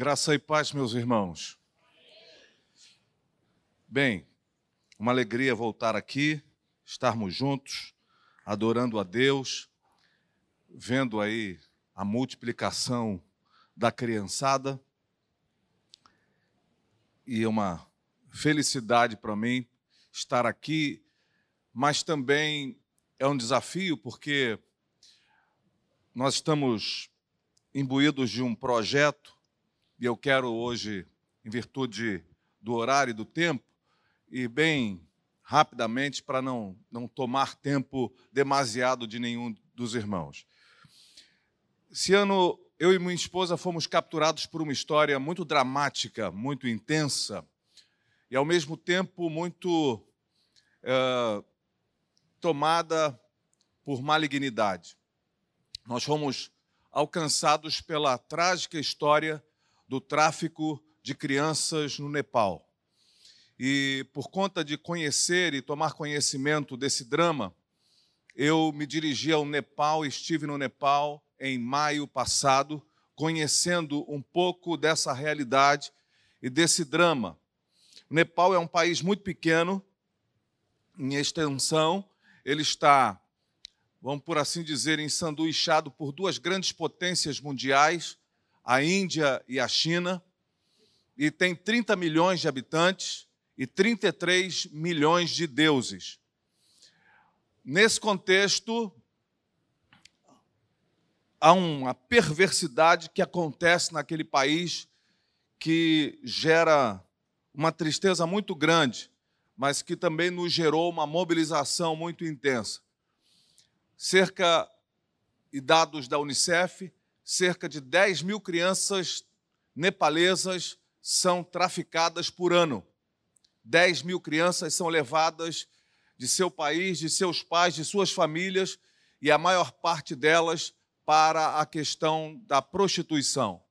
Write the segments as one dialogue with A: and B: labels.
A: Graça e paz, meus irmãos. Bem, uma alegria voltar aqui, estarmos juntos, adorando a Deus, vendo aí a multiplicação da criançada. E é uma felicidade para mim estar aqui, mas também é um desafio porque nós estamos imbuídos de um projeto e eu quero hoje, em virtude do horário e do tempo, e bem rapidamente para não, não tomar tempo demasiado de nenhum dos irmãos. Esse ano, eu e minha esposa fomos capturados por uma história muito dramática, muito intensa, e ao mesmo tempo muito é, tomada por malignidade. Nós fomos alcançados pela trágica história do tráfico de crianças no Nepal. E por conta de conhecer e tomar conhecimento desse drama, eu me dirigi ao Nepal, estive no Nepal em maio passado, conhecendo um pouco dessa realidade e desse drama. O Nepal é um país muito pequeno em extensão, ele está, vamos por assim dizer, ensanduichado por duas grandes potências mundiais, a Índia e a China, e tem 30 milhões de habitantes e 33 milhões de deuses. Nesse contexto, há uma perversidade que acontece naquele país que gera uma tristeza muito grande, mas que também nos gerou uma mobilização muito intensa. Cerca, e dados da Unicef, cerca de 10 mil crianças nepalesas são traficadas por ano. 10 mil crianças são levadas de seu país, de seus pais, de suas famílias, e a maior parte delas para a questão da prostituição.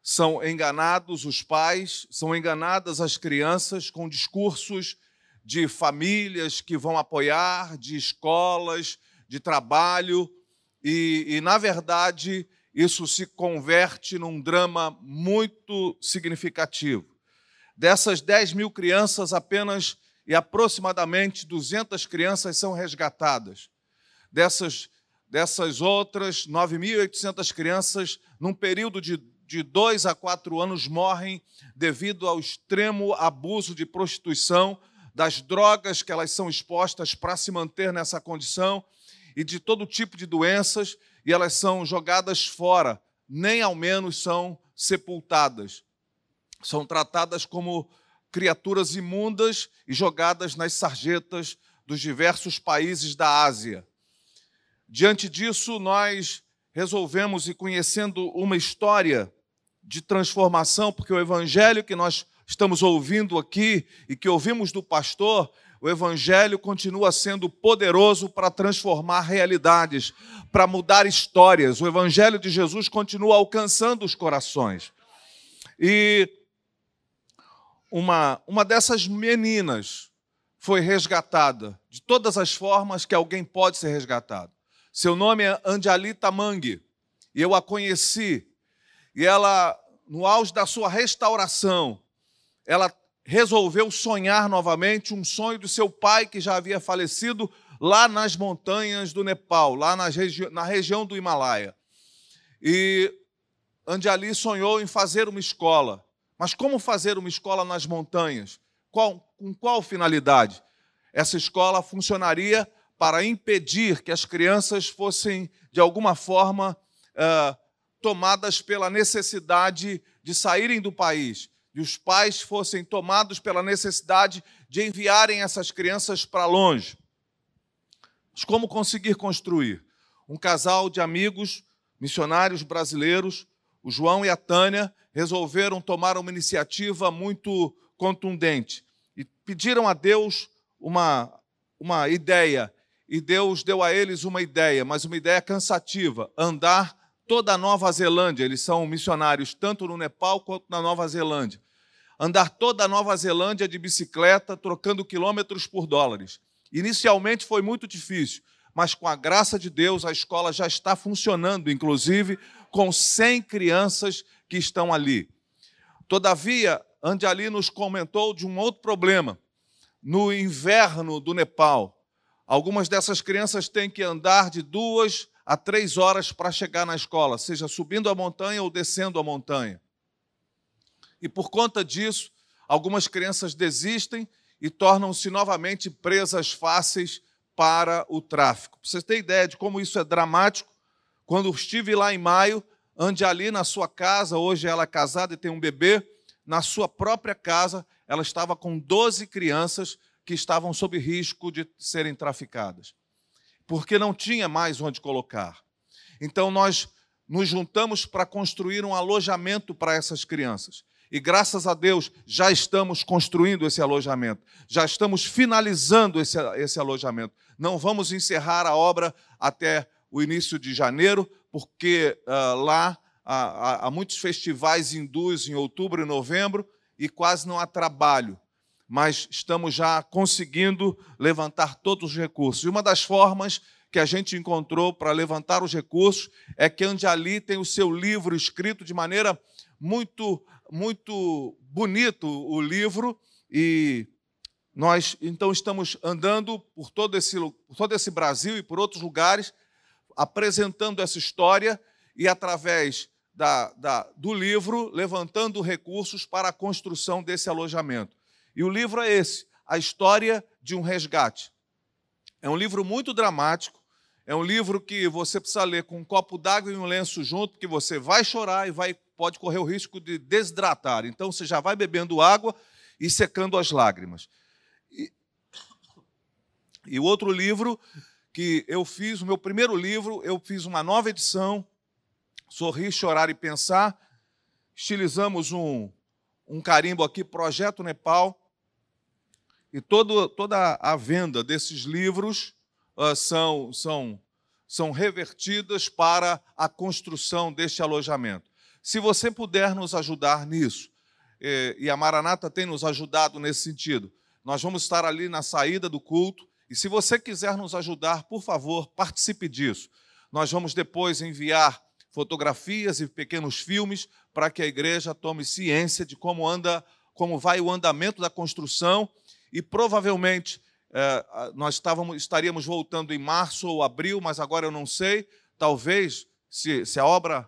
A: São enganados os pais, são enganadas as crianças com discursos de famílias que vão apoiar, de escolas, de trabalho, e, e na verdade, isso se converte num drama muito significativo. Dessas 10 mil crianças, apenas e aproximadamente 200 crianças são resgatadas. Dessas, dessas outras, 9.800 crianças, num período de, de dois a quatro anos, morrem devido ao extremo abuso de prostituição, das drogas que elas são expostas para se manter nessa condição e de todo tipo de doenças e elas são jogadas fora, nem ao menos são sepultadas. São tratadas como criaturas imundas e jogadas nas sarjetas dos diversos países da Ásia. Diante disso, nós resolvemos e conhecendo uma história de transformação, porque o evangelho que nós estamos ouvindo aqui e que ouvimos do pastor o Evangelho continua sendo poderoso para transformar realidades, para mudar histórias. O Evangelho de Jesus continua alcançando os corações. E uma, uma dessas meninas foi resgatada, de todas as formas que alguém pode ser resgatado. Seu nome é Anjali Tamangue, e eu a conheci. E ela, no auge da sua restauração, ela resolveu sonhar novamente um sonho do seu pai que já havia falecido lá nas montanhas do Nepal, lá regi na região do Himalaia. E Anjali sonhou em fazer uma escola. Mas como fazer uma escola nas montanhas? Qual, com qual finalidade? Essa escola funcionaria para impedir que as crianças fossem, de alguma forma, uh, tomadas pela necessidade de saírem do país e os pais fossem tomados pela necessidade de enviarem essas crianças para longe. Mas como conseguir construir? Um casal de amigos, missionários brasileiros, o João e a Tânia, resolveram tomar uma iniciativa muito contundente e pediram a Deus uma, uma ideia. E Deus deu a eles uma ideia, mas uma ideia cansativa: andar toda a Nova Zelândia. Eles são missionários tanto no Nepal quanto na Nova Zelândia andar toda a Nova Zelândia de bicicleta, trocando quilômetros por dólares. Inicialmente foi muito difícil, mas com a graça de Deus a escola já está funcionando, inclusive com 100 crianças que estão ali. Todavia, Anjali nos comentou de um outro problema. No inverno do Nepal, algumas dessas crianças têm que andar de duas a três horas para chegar na escola, seja subindo a montanha ou descendo a montanha. E por conta disso, algumas crianças desistem e tornam-se novamente presas fáceis para o tráfico. Você ter ideia de como isso é dramático, quando estive lá em maio, ande ali na sua casa, hoje ela é casada e tem um bebê, na sua própria casa, ela estava com 12 crianças que estavam sob risco de serem traficadas, porque não tinha mais onde colocar. Então nós nos juntamos para construir um alojamento para essas crianças. E graças a Deus já estamos construindo esse alojamento, já estamos finalizando esse, esse alojamento. Não vamos encerrar a obra até o início de janeiro, porque uh, lá há, há muitos festivais hindus em outubro e novembro e quase não há trabalho. Mas estamos já conseguindo levantar todos os recursos. E uma das formas que a gente encontrou para levantar os recursos é que Anjali tem o seu livro escrito de maneira muito muito bonito o livro e nós então estamos andando por todo esse, por todo esse Brasil e por outros lugares, apresentando essa história e através da, da, do livro levantando recursos para a construção desse alojamento. E o livro é esse, A História de um Resgate. É um livro muito dramático, é um livro que você precisa ler com um copo d'água e um lenço junto, porque você vai chorar e vai pode correr o risco de desidratar. Então você já vai bebendo água e secando as lágrimas. E, o outro livro que eu fiz, o meu primeiro livro, eu fiz uma nova edição, Sorrir, Chorar e Pensar. Estilizamos um, um carimbo aqui, Projeto Nepal. E todo, toda a venda desses livros uh, são, são, são revertidas para a construção deste alojamento. Se você puder nos ajudar nisso, é, e a Maranata tem nos ajudado nesse sentido, nós vamos estar ali na saída do culto. E se você quiser nos ajudar, por favor, participe disso. Nós vamos depois enviar fotografias e pequenos filmes para que a igreja tome ciência de como anda, como vai o andamento da construção e provavelmente é, nós estávamos, estaríamos voltando em março ou abril, mas agora eu não sei. Talvez, se, se a obra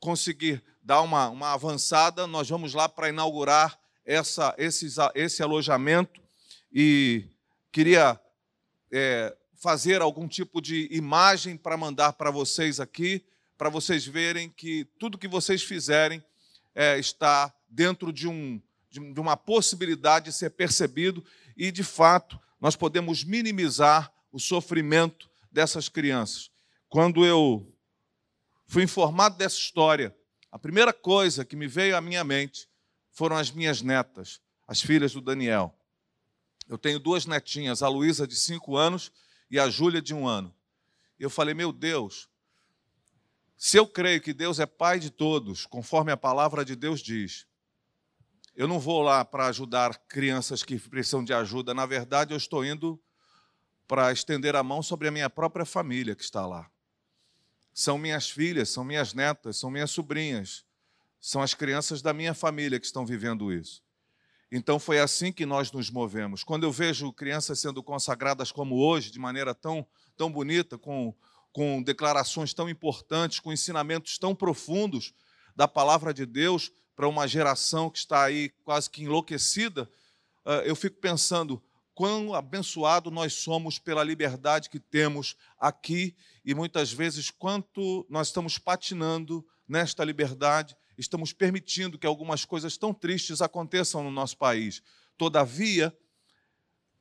A: conseguir dar uma, uma avançada, nós vamos lá para inaugurar essa, esse, esse alojamento e queria é, fazer algum tipo de imagem para mandar para vocês aqui, para vocês verem que tudo que vocês fizerem é, está dentro de, um, de, uma possibilidade de ser percebido e, de fato, nós podemos minimizar o sofrimento dessas crianças. Quando eu fui informado dessa história, a primeira coisa que me veio à minha mente foram as minhas netas, as filhas do Daniel. Eu tenho duas netinhas, a Luísa de cinco anos e a Júlia de um ano. Eu falei, meu Deus, se eu creio que Deus é pai de todos, conforme a palavra de Deus diz, eu não vou lá para ajudar crianças que precisam de ajuda. Na verdade, eu estou indo para estender a mão sobre a minha própria família que está lá são minhas filhas, são minhas netas, são minhas sobrinhas, são as crianças da minha família que estão vivendo isso. Então foi assim que nós nos movemos. Quando eu vejo crianças sendo consagradas como hoje, de maneira tão, tão bonita, com, com declarações tão importantes, com ensinamentos tão profundos da palavra de Deus para uma geração que está aí quase que enlouquecida, ah, eu fico pensando quão abençoado nós somos pela liberdade que temos aqui e muitas vezes quanto nós estamos patinando nesta liberdade, estamos permitindo que algumas coisas tão tristes aconteçam no nosso país. Todavia,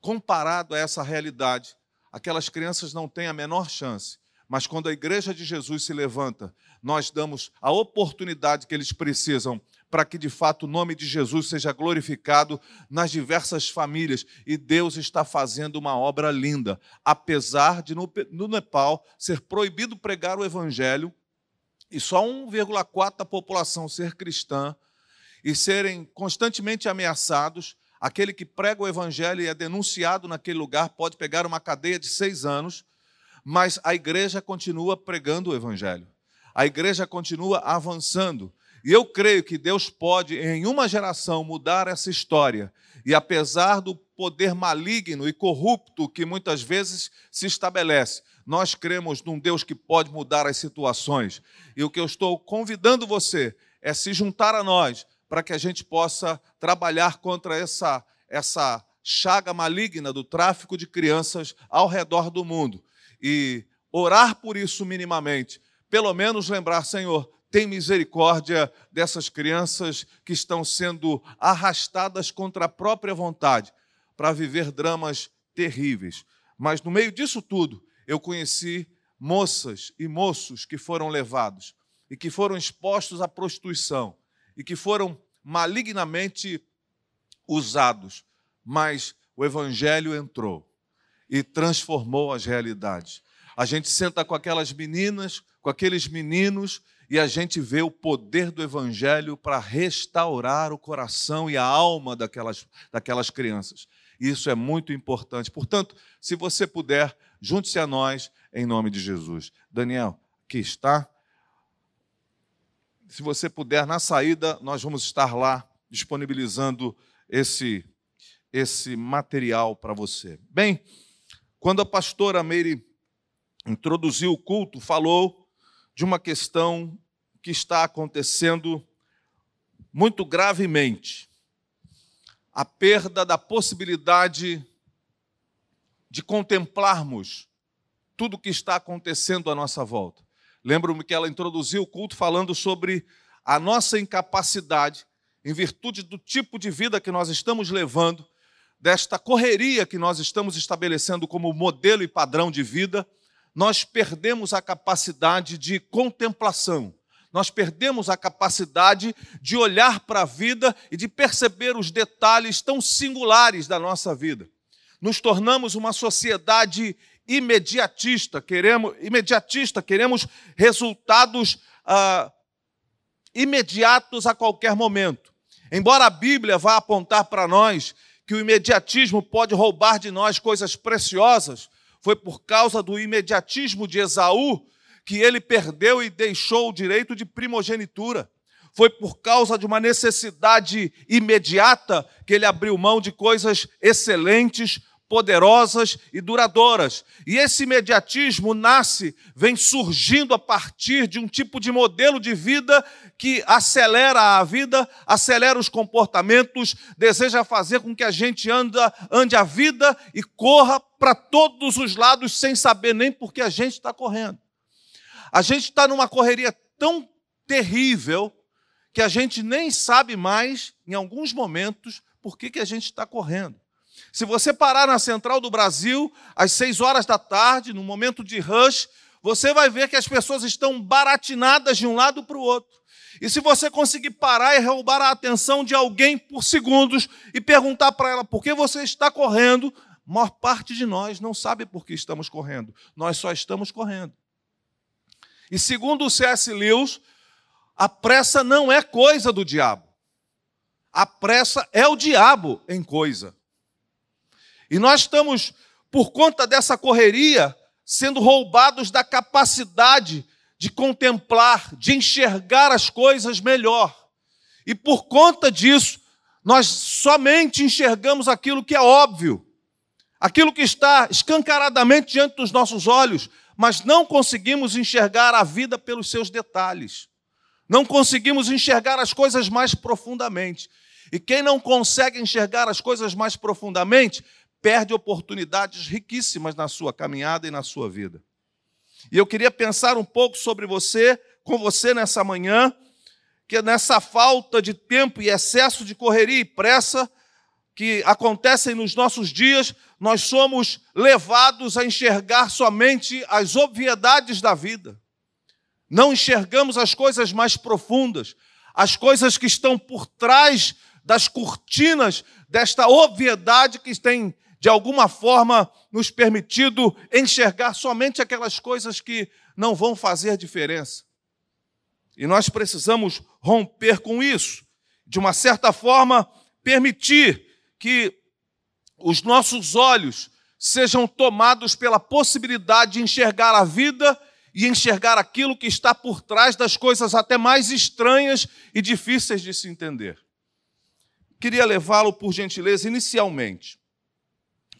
A: comparado a essa realidade, aquelas crianças não têm a menor chance. Mas quando a igreja de Jesus se levanta, nós damos a oportunidade que eles precisam para que de fato o nome de Jesus seja glorificado nas diversas famílias. E Deus está fazendo uma obra linda, apesar de no, Nepal ser proibido pregar o evangelho e só 1,4 da população ser cristã e serem constantemente ameaçados. Aquele que prega o evangelho e é denunciado naquele lugar pode pegar uma cadeia de seis anos, mas a igreja continua pregando o evangelho. A igreja continua avançando E eu creio que Deus pode, em uma geração, mudar essa história. E apesar do poder maligno e corrupto que muitas vezes se estabelece, nós cremos num Deus que pode mudar as situações. E o que eu estou convidando você é se juntar a nós para que a gente possa trabalhar contra essa, essa chaga maligna do tráfico de crianças ao redor do mundo. E orar por isso minimamente. Pelo menos lembrar, Senhor, tem misericórdia dessas crianças que estão sendo arrastadas contra a própria vontade para viver dramas terríveis. Mas no meio disso tudo, eu conheci moças e moços que foram levados e que foram expostos à prostituição e que foram malignamente usados, mas o evangelho entrou e transformou as realidades. A gente senta com aquelas meninas, com aqueles meninos e a gente vê o poder do evangelho para restaurar o coração e a alma daquelas, daquelas crianças. Isso é muito importante. Portanto, se você puder, junte-se a nós em nome de Jesus. Daniel, aqui está. Se você puder, na saída, nós vamos estar lá disponibilizando esse, esse material para você. Bem, quando a pastora Meire introduziu o culto, falou de uma questão que está acontecendo muito gravemente a perda da possibilidade de contemplarmos tudo o que está acontecendo à nossa volta. Lembro-me que ela introduziu o culto falando sobre a nossa incapacidade, em virtude do tipo de vida que nós estamos levando, desta correria que nós estamos estabelecendo como modelo e padrão de vida, nós perdemos a capacidade de contemplação, nós perdemos a capacidade de olhar para a vida e de perceber os detalhes tão singulares da nossa vida. Nos tornamos uma sociedade imediatista, queremos imediatista, queremos resultados ah, imediatos a qualquer momento. Embora a Bíblia vá apontar para nós que o imediatismo pode roubar de nós coisas preciosas, foi por causa do imediatismo de Esaú que ele perdeu e deixou o direito de primogenitura. Foi por causa de uma necessidade imediata que ele abriu mão de coisas excelentes, poderosas e duradouras. E esse imediatismo nasce, vem surgindo a partir de um tipo de modelo de vida que acelera a vida, acelera os comportamentos, deseja fazer com que a gente anda, ande a vida e corra para todos os lados sem saber nem por que a gente está correndo. A gente está numa correria tão terrível que a gente nem sabe mais, em alguns momentos, por que, que a gente está correndo. Se você parar na central do Brasil, às seis horas da tarde, no momento de rush, você vai ver que as pessoas estão baratinadas de um lado para o outro. E se você conseguir parar e roubar a atenção de alguém por segundos e perguntar para ela por que você está correndo, a maior parte de nós não sabe por que estamos correndo. Nós só estamos correndo. E segundo o C.S. Lewis, a pressa não é coisa do diabo. A pressa é o diabo em coisa. E nós estamos, por conta dessa correria, sendo roubados da capacidade de contemplar, de enxergar as coisas melhor. E por conta disso, nós somente enxergamos aquilo que é óbvio, aquilo que está escancaradamente diante dos nossos olhos, mas não conseguimos enxergar a vida pelos seus detalhes. Não conseguimos enxergar as coisas mais profundamente. E quem não consegue enxergar as coisas mais profundamente, perde oportunidades riquíssimas na sua caminhada e na sua vida. E eu queria pensar um pouco sobre você, com você nessa manhã, que nessa falta de tempo e excesso de correria e pressa, que acontecem nos nossos dias, nós somos levados a enxergar somente as obviedades da vida. Não enxergamos as coisas mais profundas, as coisas que estão por trás das cortinas desta obviedade que tem, de alguma forma, nos permitido enxergar somente aquelas coisas que não vão fazer diferença. E nós precisamos romper com isso. De uma certa forma, permitir que os nossos olhos sejam tomados pela possibilidade de enxergar a vida e enxergar aquilo que está por trás das coisas até mais estranhas e difíceis de se entender. Queria levá-lo, por gentileza, inicialmente,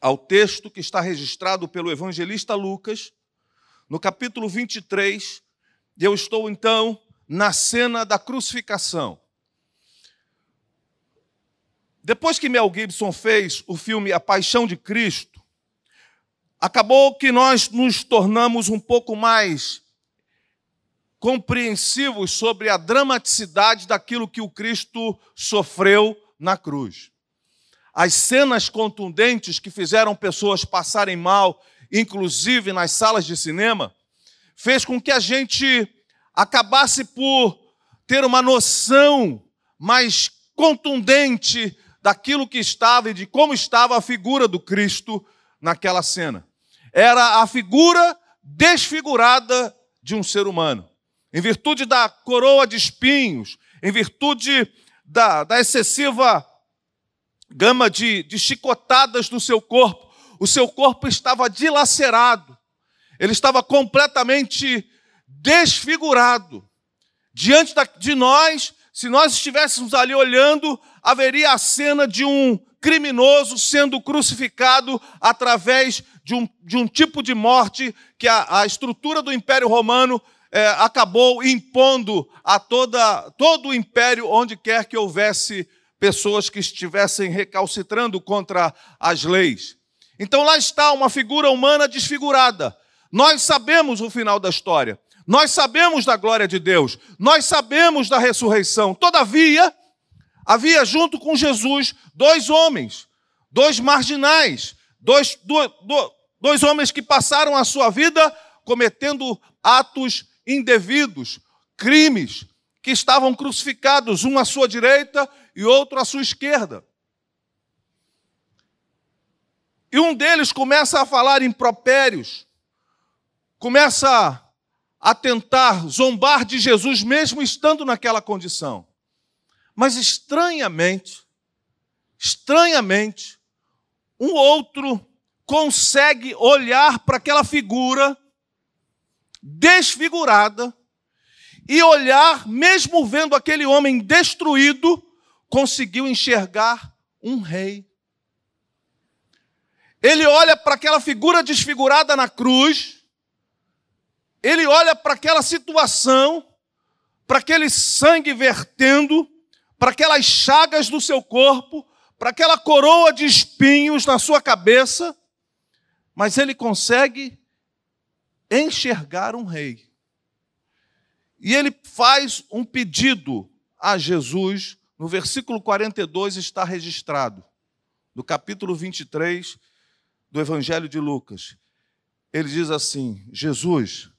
A: ao texto que está registrado pelo evangelista Lucas, no capítulo 23, e eu estou então na cena da crucificação. Depois que Mel Gibson fez o filme A Paixão de Cristo, acabou que nós nos tornamos um pouco mais compreensivos sobre a dramaticidade daquilo que o Cristo sofreu na cruz. As cenas contundentes que fizeram pessoas passarem mal, inclusive nas salas de cinema, fez com que a gente acabasse por ter uma noção mais contundente daquilo que estava e de como estava a figura do Cristo naquela cena. Era a figura desfigurada de um ser humano. Em virtude da coroa de espinhos, em virtude da, da excessiva gama de, de chicotadas no seu corpo, o seu corpo estava dilacerado, ele estava completamente desfigurado. Diante de nós, se nós estivéssemos ali olhando, haveria a cena de um criminoso sendo crucificado através de um, de um tipo de morte que a, a estrutura do Império Romano é, acabou impondo a toda, todo o império, onde quer que houvesse pessoas que estivessem recalcitrando contra as leis. Então lá está uma figura humana desfigurada. Nós sabemos o final da história. Nós sabemos da glória de Deus, nós sabemos da ressurreição. Todavia, havia junto com Jesus dois homens, dois marginais, dois, dois, dois homens que passaram a sua vida cometendo atos indevidos, crimes, que estavam crucificados, um à sua direita e outro à sua esquerda. E um deles começa a falar impropérios, começa a tentar zombar de Jesus, mesmo estando naquela condição. Mas estranhamente, estranhamente, um outro consegue olhar para aquela figura desfigurada e olhar, mesmo vendo aquele homem destruído, conseguiu enxergar um rei. Ele olha para aquela figura desfigurada na cruz ele olha para aquela situação, para aquele sangue vertendo, para aquelas chagas do seu corpo, para aquela coroa de espinhos na sua cabeça, mas ele consegue enxergar um rei. E ele faz um pedido a Jesus, no versículo 42 está registrado, no capítulo 23 do Evangelho de Lucas. Ele diz assim: Jesus,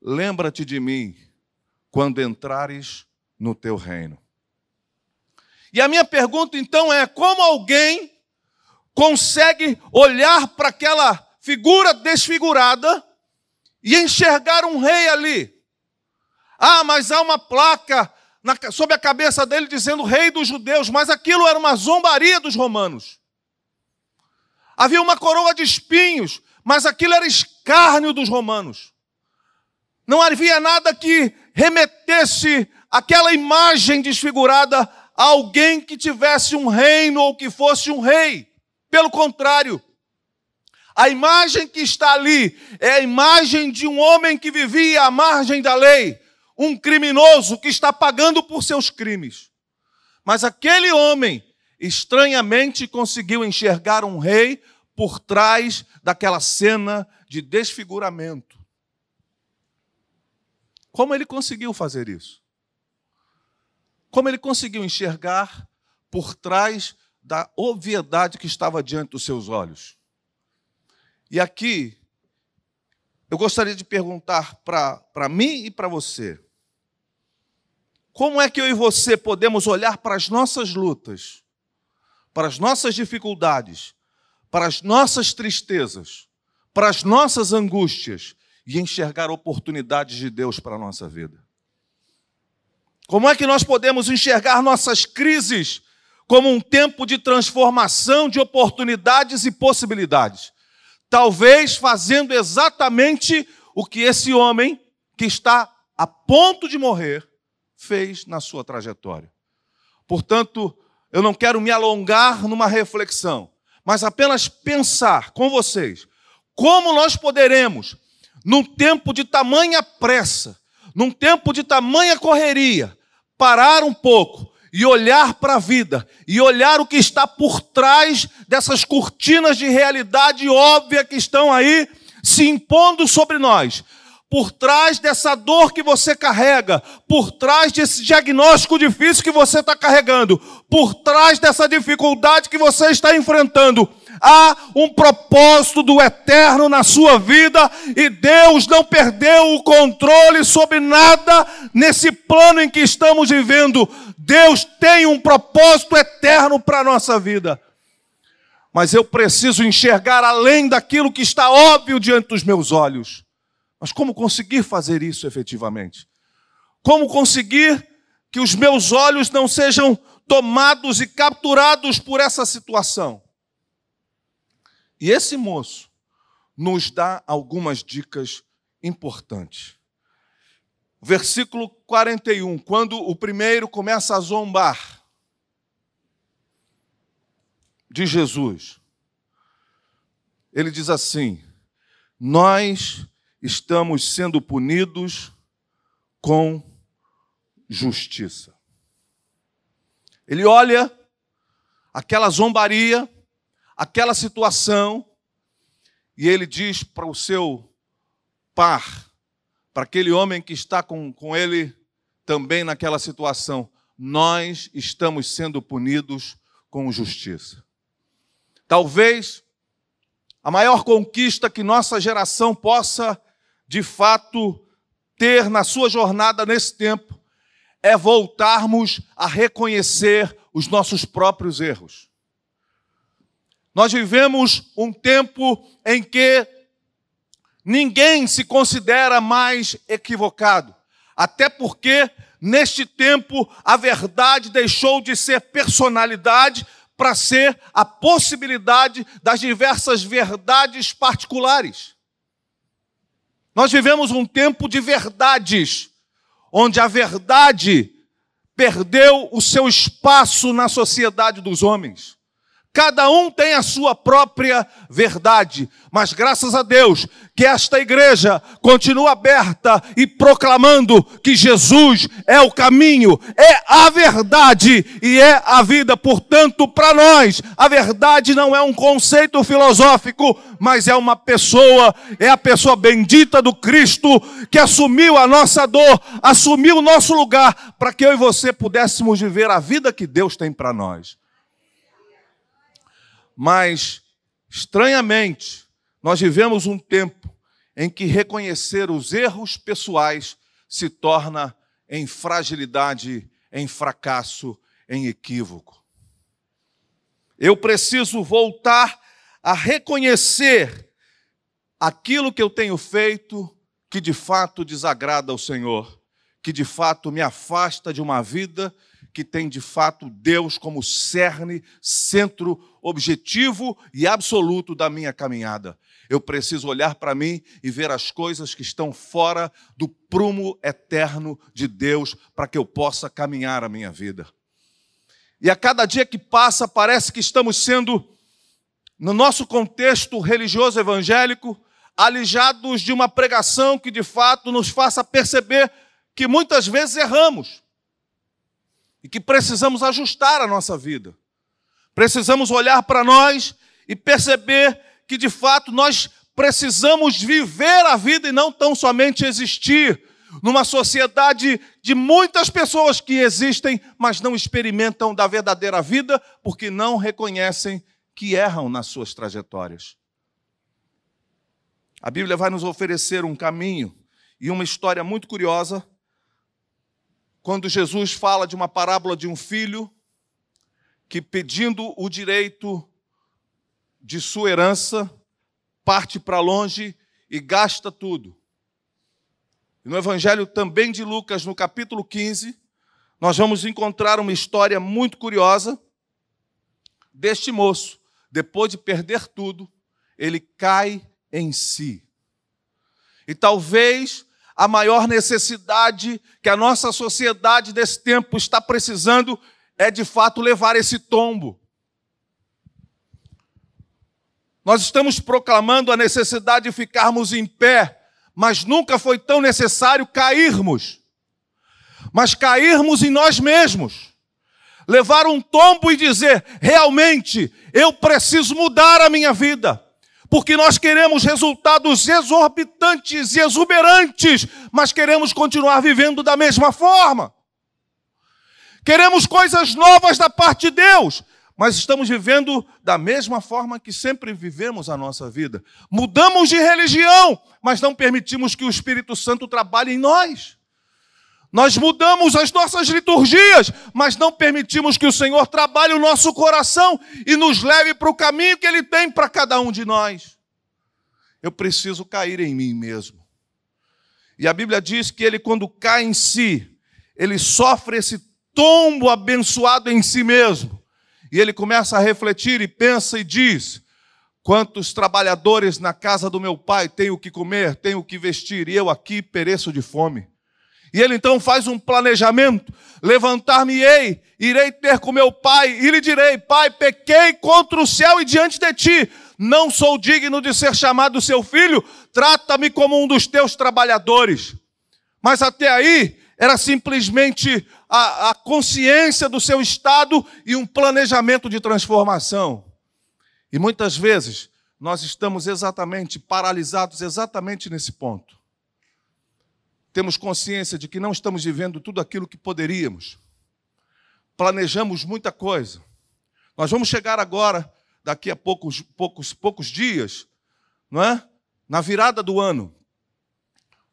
A: lembra-te de mim quando entrares no teu reino. E a minha pergunta então é: como alguém consegue olhar para aquela figura desfigurada e enxergar um rei ali? Ah, mas há uma placa na, a cabeça dele dizendo rei dos judeus, mas aquilo era uma zombaria dos romanos. Havia uma coroa de espinhos, mas aquilo era escárnio dos romanos. Não havia nada que remetesse aquela imagem desfigurada a alguém que tivesse um reino ou que fosse um rei. Pelo contrário, a imagem que está ali é a imagem de um homem que vivia à margem da lei, um criminoso que está pagando por seus crimes. Mas aquele homem estranhamente conseguiu enxergar um rei por trás daquela cena de desfiguramento. Como ele conseguiu fazer isso? Como ele conseguiu enxergar por trás da obviedade que estava diante dos seus olhos? E aqui, eu gostaria de perguntar para mim e para você: como é que eu e você podemos olhar para as nossas lutas, para as nossas dificuldades, para as nossas tristezas, para as nossas angústias e enxergar oportunidades de Deus para a nossa vida? Como é que nós podemos enxergar nossas crises como um tempo de transformação, de oportunidades e possibilidades? Talvez fazendo exatamente o que esse homem que está a ponto de morrer fez na sua trajetória. Portanto, eu não quero me alongar numa reflexão, mas apenas pensar com vocês como nós poderemos, num tempo de tamanha pressa, num tempo de tamanha correria, parar um pouco e olhar para a vida e olhar o que está por trás dessas cortinas de realidade óbvia que estão aí se impondo sobre nós. Por trás dessa dor que você carrega, por trás desse diagnóstico difícil que você está carregando, por trás dessa dificuldade que você está enfrentando, há um propósito do eterno na sua vida e Deus não perdeu o controle sobre nada nesse plano em que estamos vivendo. Deus tem um propósito eterno para a nossa vida. Mas eu preciso enxergar além daquilo que está óbvio diante dos meus olhos. Mas como conseguir fazer isso efetivamente? Como conseguir que os meus olhos não sejam tomados e capturados por essa situação? E esse moço nos dá algumas dicas importantes. Versículo 41, quando o primeiro começa a zombar de Jesus, ele diz assim: Nós estamos sendo punidos com justiça. Ele olha aquela zombaria, aquela situação, e ele diz para o seu par, para aquele homem que está com, com ele também naquela situação: nós estamos sendo punidos com justiça. Talvez a maior conquista que nossa geração possa, de fato, ter na sua jornada nesse tempo é voltarmos a reconhecer os nossos próprios erros. Nós vivemos um tempo em que ninguém se considera mais equivocado, até porque neste tempo a verdade deixou de ser personalidade para ser a possibilidade das diversas verdades particulares. Nós vivemos um tempo de verdades, onde a verdade perdeu o seu espaço na sociedade dos homens. Cada um tem a sua própria verdade, mas graças a Deus que esta igreja continua aberta e proclamando que Jesus é o caminho, é a verdade e é a vida. Portanto, para nós, a verdade não é um conceito filosófico, mas é uma pessoa, é a pessoa bendita do Cristo que assumiu a nossa dor, assumiu o nosso lugar para que eu e você pudéssemos viver a vida que Deus tem para nós. Mas, estranhamente, nós vivemos um tempo em que reconhecer os erros pessoais se torna em fragilidade, em fracasso, em equívoco. Eu preciso voltar a reconhecer aquilo que eu tenho feito que de fato desagrada ao Senhor, que de fato me afasta de uma vida que tem de fato Deus como cerne, centro, objetivo e absoluto da minha caminhada. Eu preciso olhar para mim e ver as coisas que estão fora do prumo eterno de Deus para que eu possa caminhar a minha vida. E a cada dia que passa, parece que estamos sendo, no nosso contexto religioso evangélico, alijados de uma pregação que de fato nos faça perceber que muitas vezes erramos e que precisamos ajustar a nossa vida. Precisamos olhar para nós e perceber que de fato nós precisamos viver a vida e não tão somente existir numa sociedade de muitas pessoas que existem, mas não experimentam da verdadeira vida porque não reconhecem que erram nas suas trajetórias. A Bíblia vai nos oferecer um caminho e uma história muito curiosa quando Jesus fala de uma parábola de um filho que, pedindo o direito de sua herança, parte para longe e gasta tudo. No Evangelho também de Lucas, no capítulo 15, nós vamos encontrar uma história muito curiosa deste moço. Depois de perder tudo, ele cai em si. E talvez a maior necessidade que a nossa sociedade desse tempo está precisando é de fato levar esse tombo. Nós estamos proclamando a necessidade de ficarmos em pé, mas nunca foi tão necessário cairmos. Mas cairmos em nós mesmos. Levar um tombo e dizer: realmente, eu preciso mudar a minha vida porque nós queremos resultados exorbitantes e exuberantes, mas queremos continuar vivendo da mesma forma. Queremos coisas novas da parte de Deus, mas estamos vivendo da mesma forma que sempre vivemos a nossa vida. Mudamos de religião, mas não permitimos que o Espírito Santo trabalhe em nós. Nós mudamos as nossas liturgias, mas não permitimos que o Senhor trabalhe o nosso coração e nos leve para o caminho que Ele tem para cada um de nós. Eu preciso cair em mim mesmo. E a Bíblia diz que ele, quando cai em si, ele sofre esse tombo abençoado em si mesmo. E ele começa a refletir e pensa e diz: Quantos trabalhadores na casa do meu pai têm o que comer, têm o que vestir, e eu aqui pereço de fome. E ele então faz um planejamento: levantar-me-ei, irei ter com meu pai, e lhe direi: Pai, pequei contra o céu e diante de ti, não sou digno de ser chamado seu filho, trata-me como um dos teus trabalhadores. Mas até aí era simplesmente a, a consciência do seu estado e um planejamento de transformação. E muitas vezes nós estamos exatamente paralisados exatamente nesse ponto temos consciência de que não estamos vivendo tudo aquilo que poderíamos. Planejamos muita coisa. Nós vamos chegar agora, daqui a poucos, poucos, poucos dias, não é? na virada do ano.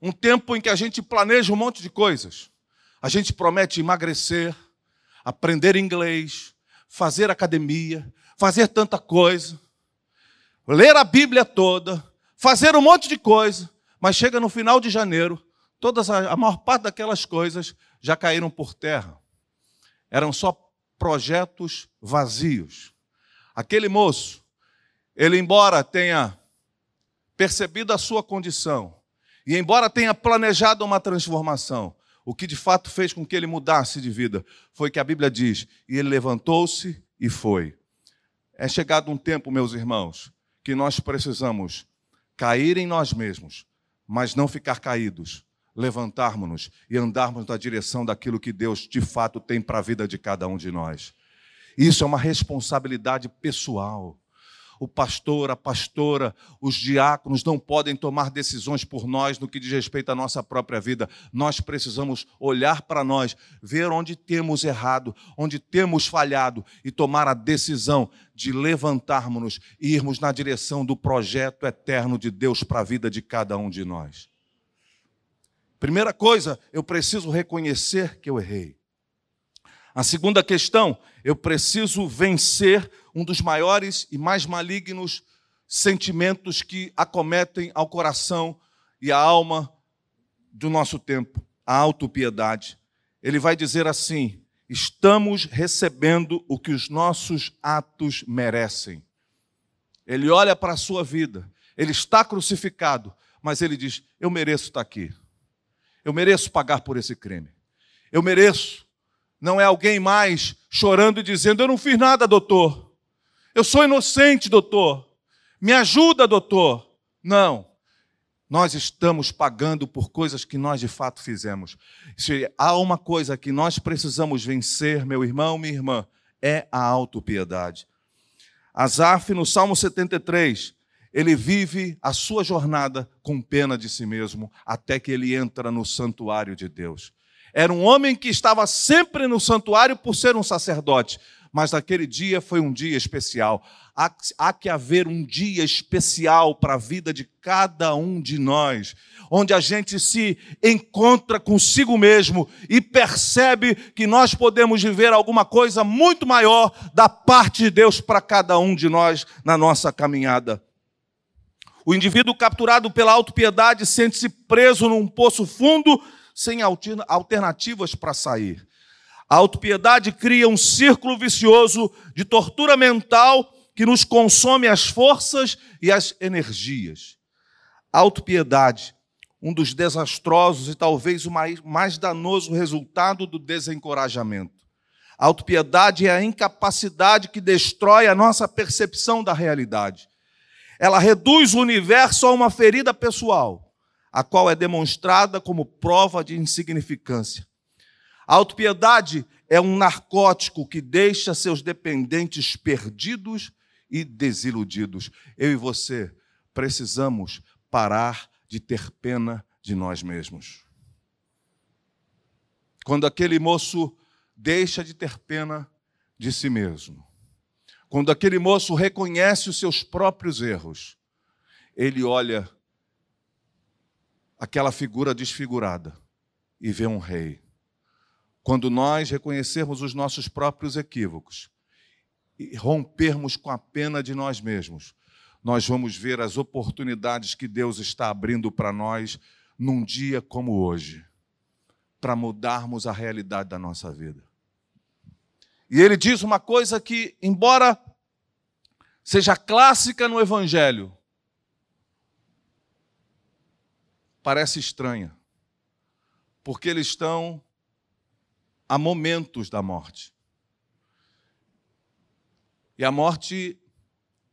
A: Um tempo em que a gente planeja um monte de coisas. A gente promete emagrecer, aprender inglês, fazer academia, fazer tanta coisa, ler a Bíblia toda, fazer um monte de coisa, mas chega no final de janeiro, todas a, a maior parte daquelas coisas já caíram por terra. Eram só projetos vazios. Aquele moço, ele embora tenha percebido a sua condição e embora tenha planejado uma transformação, o que de fato fez com que ele mudasse de vida foi que a Bíblia diz: e ele levantou-se e foi. É chegado um tempo, meus irmãos, que nós precisamos cair em nós mesmos, mas não ficar caídos, levantarmos-nos e andarmos na direção daquilo que Deus de fato tem para a vida de cada um de nós. Isso é uma responsabilidade pessoal. O pastor, a pastora, os diáconos não podem tomar decisões por nós no que diz respeito à nossa própria vida. Nós precisamos olhar para nós, ver onde temos errado, onde temos falhado e tomar a decisão de levantarmos-nos e irmos na direção do projeto eterno de Deus para a vida de cada um de nós. Primeira coisa, eu preciso reconhecer que eu errei. A segunda questão, eu preciso vencer um dos maiores e mais malignos sentimentos que acometem ao coração e à alma do nosso tempo, a autopiedade. Ele vai dizer assim: estamos recebendo o que os nossos atos merecem. Ele olha para a sua vida, ele está crucificado, mas ele diz: Eu mereço estar aqui. Eu mereço pagar por esse crime. Eu mereço. Não é alguém mais chorando e dizendo: Eu não fiz nada, doutor. Eu sou inocente, doutor. Me ajuda, doutor. Não. Nós estamos pagando por coisas que nós de fato fizemos. Se há uma coisa que nós precisamos vencer, meu irmão, minha irmã, é a autopiedade. Asaf, no Salmo 73, ele vive a sua jornada com pena de si mesmo, até que ele entra no santuário de Deus. Era um homem que estava sempre no santuário por ser um sacerdote, mas naquele dia foi um dia especial. Há, há que haver um dia especial para a vida de cada um de nós, onde a gente se encontra consigo mesmo e percebe que nós podemos viver alguma coisa muito maior da parte de Deus para cada um de nós na nossa caminhada. O indivíduo capturado pela autopiedade sente-se preso num poço fundo sem alternativas para sair. A autopiedade cria um círculo vicioso de tortura mental que nos consome as forças e as energias. A autopiedade, um dos desastrosos e talvez o mais, danoso resultado do desencorajamento. A autopiedade é a incapacidade que destrói a nossa percepção da realidade. Ela reduz o universo a uma ferida pessoal, a qual é demonstrada como prova de insignificância. A autopiedade é um narcótico que deixa seus dependentes perdidos e desiludidos. Eu e você precisamos parar de ter pena de nós mesmos. Quando aquele moço deixa de ter pena de si mesmo, quando aquele moço reconhece os seus próprios erros, ele olha aquela figura desfigurada e vê um rei. Quando nós reconhecermos os nossos próprios equívocos e rompermos com a pena de nós mesmos, nós vamos ver as oportunidades que Deus está abrindo para nós num dia como hoje, para mudarmos a realidade da nossa vida. E ele diz uma coisa que, embora seja clássica no Evangelho, parece estranha, porque eles estão a momentos da morte. E a morte,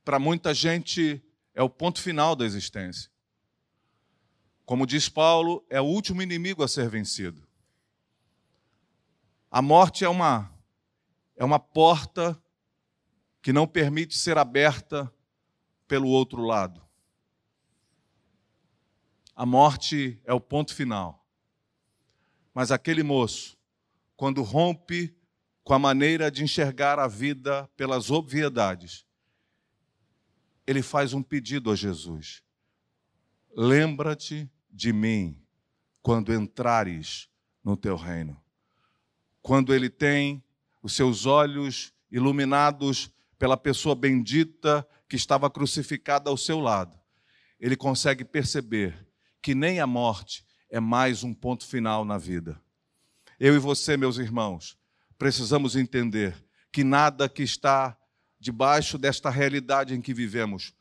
A: para muita gente, é o ponto final da existência. Como diz Paulo, é o último inimigo a ser vencido. A morte é uma, é uma porta que não permite ser aberta pelo outro lado. A morte é o ponto final. Mas aquele moço, quando rompe com a maneira de enxergar a vida pelas obviedades, ele faz um pedido a Jesus: Lembra-te de mim quando entrares no teu reino. Quando ele tem os seus olhos iluminados pela pessoa bendita que estava crucificada ao seu lado, ele consegue perceber que nem a morte é mais um ponto final na vida. Eu e você, meus irmãos, precisamos entender que nada que está debaixo desta realidade em que vivemos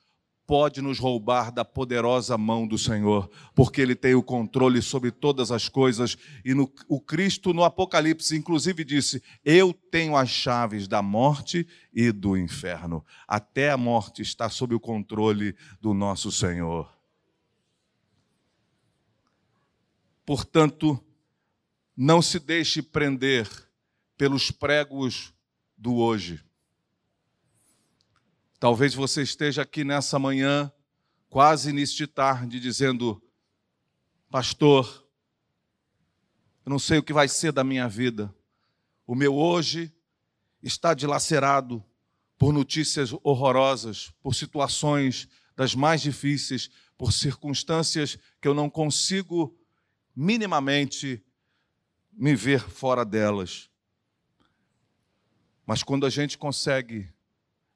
A: pode nos roubar da poderosa mão do Senhor, porque Ele tem o controle sobre todas as coisas. E no, o Cristo, no Apocalipse, inclusive, disse: Eu tenho as chaves da morte e do inferno. Até a morte está sob o controle do nosso Senhor. Portanto, não se deixe prender pelos pregos do hoje. Talvez você esteja aqui nessa manhã, quase início de tarde, dizendo: Pastor, eu não sei o que vai ser da minha vida. O meu hoje está dilacerado por notícias horrorosas, por situações das mais difíceis, por circunstâncias que eu não consigo minimamente me ver fora delas. Mas quando a gente consegue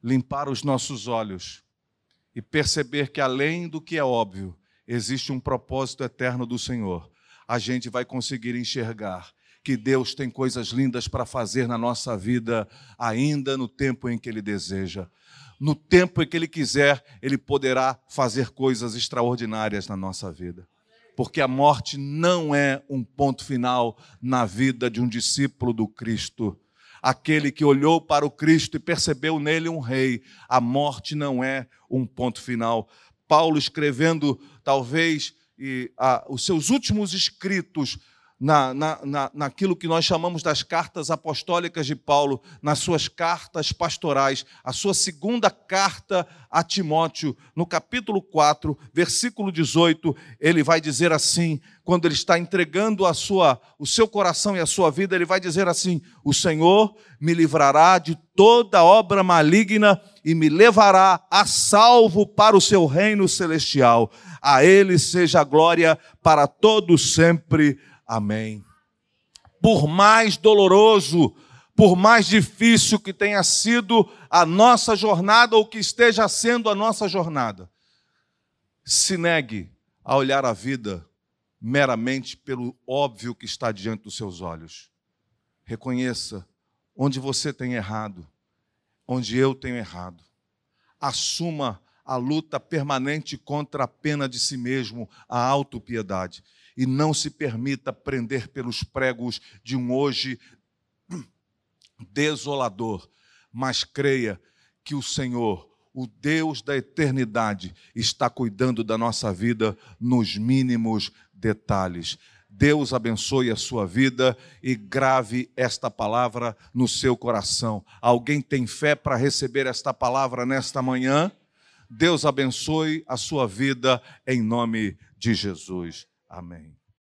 A: limpar os nossos olhos e perceber que além do que é óbvio, existe um propósito eterno do Senhor, a gente vai conseguir enxergar que Deus tem coisas lindas para fazer na nossa vida, ainda no tempo em que Ele deseja. No tempo em que Ele quiser, Ele poderá fazer coisas extraordinárias na nossa vida porque a morte não é um ponto final na vida de um discípulo do Cristo. Aquele que olhou para o Cristo e percebeu nele um rei, a morte não é um ponto final. Paulo escrevendo, talvez, e, a, os seus últimos escritos na, na, na, naquilo que nós chamamos das cartas apostólicas de Paulo, nas suas cartas pastorais, a sua segunda carta a Timóteo, no capítulo 4, versículo 18, ele vai dizer assim, quando ele está entregando a sua, o seu coração e a sua vida, ele vai dizer assim: O Senhor me livrará de toda obra maligna e me levará a salvo para o seu reino celestial. A ele seja a glória para todos sempre. Amém. Por mais doloroso, por mais difícil que tenha sido a nossa jornada ou que esteja sendo a nossa jornada, se negue a olhar a vida meramente pelo óbvio que está diante dos seus olhos. Reconheça onde você tem errado, onde eu tenho errado. Assuma a luta permanente contra a pena de si mesmo, a autopiedade. E não se permita prender pelos pregos de um hoje desolador, mas creia que o Senhor, o Deus da eternidade, está cuidando da nossa vida nos mínimos detalhes. Deus abençoe a sua vida e grave esta palavra no seu coração. Alguém tem fé para receber esta palavra nesta manhã? Deus abençoe a sua vida em nome de Jesus. Amém.